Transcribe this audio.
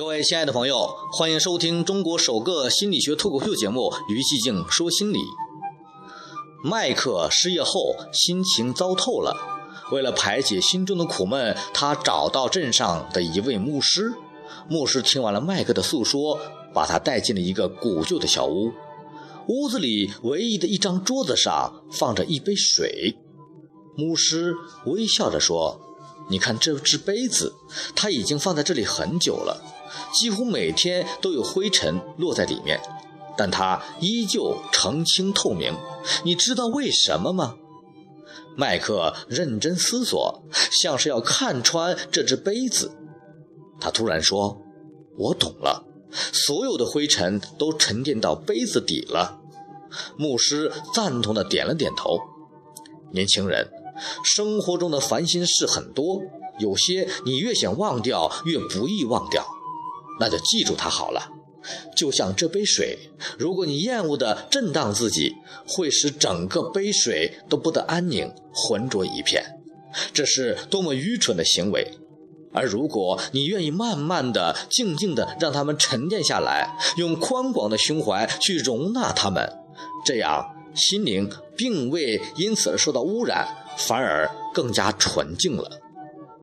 各位亲爱的朋友，欢迎收听中国首个心理学脱口秀节目《于寂静说心理》。麦克失业后心情糟透了，为了排解心中的苦闷，他找到镇上的一位牧师。牧师听完了麦克的诉说，把他带进了一个古旧的小屋。屋子里唯一的一张桌子上放着一杯水。牧师微笑着说：“你看这只杯子，它已经放在这里很久了。”几乎每天都有灰尘落在里面，但它依旧澄清透明。你知道为什么吗？麦克认真思索，像是要看穿这只杯子。他突然说：“我懂了，所有的灰尘都沉淀到杯子底了。”牧师赞同地点了点头。年轻人，生活中的烦心事很多，有些你越想忘掉，越不易忘掉。那就记住它好了，就像这杯水，如果你厌恶的震荡自己，会使整个杯水都不得安宁，浑浊一片。这是多么愚蠢的行为！而如果你愿意慢慢的、静静的让它们沉淀下来，用宽广的胸怀去容纳它们，这样心灵并未因此而受到污染，反而更加纯净了。